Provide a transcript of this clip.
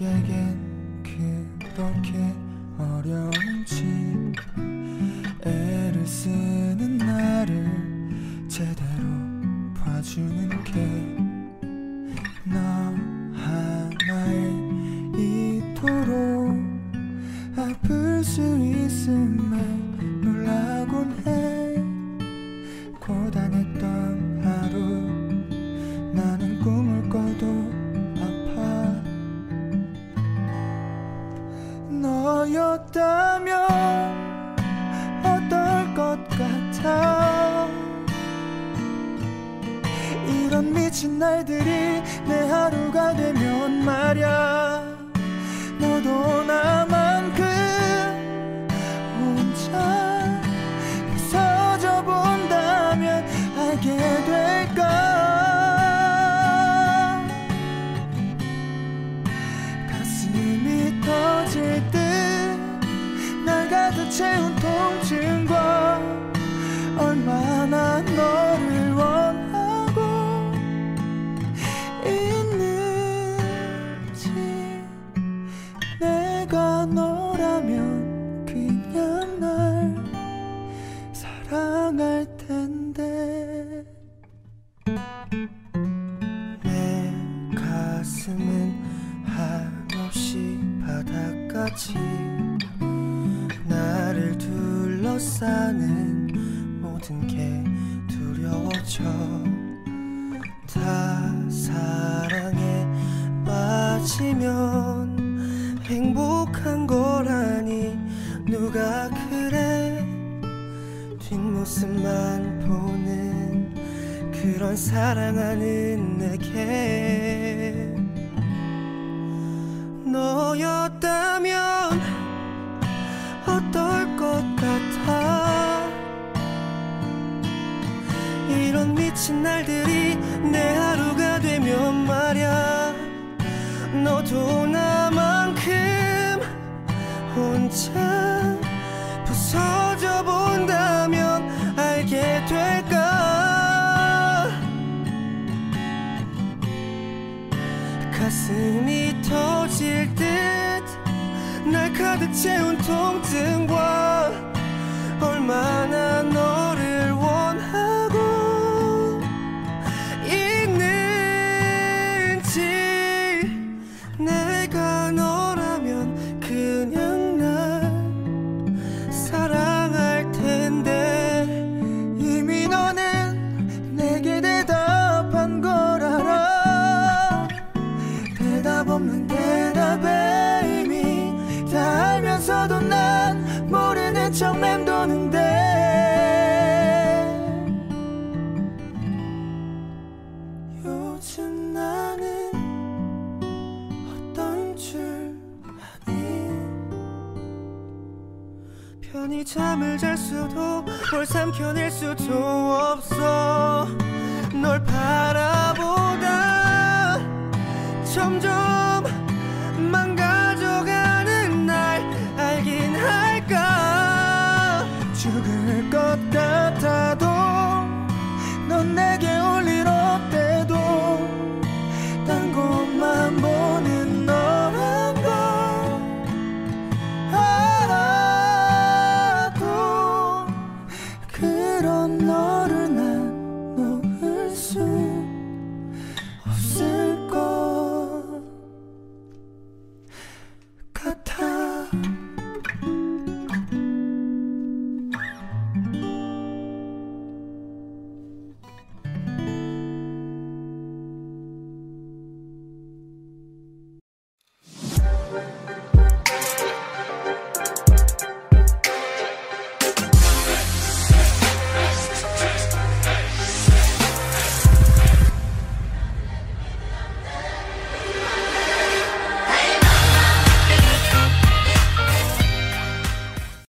우리에겐 그렇게 어려운지 애를 쓰는 나를 제대로 봐주는 게 너 하나에 이토록 아플 수 있음에 놀라곤 해 미친 날들이 내 하루가 되면 말야 가슴은 한없이 바닥같이 나를 둘러싸는 모든 게 두려워져 다 사랑에 빠지면 행복한 거라니 누가 그래? 뒷모습만 보는 그런 사랑하는 내게 너였다면 어떨 것 같아? 이런 미친 날들이 내 하루가 되면 말야. 너도 나만큼 혼자 채운 통증과 얼마나 너 편히 잠을 잘 수도 뭘 삼켜낼 수도 없어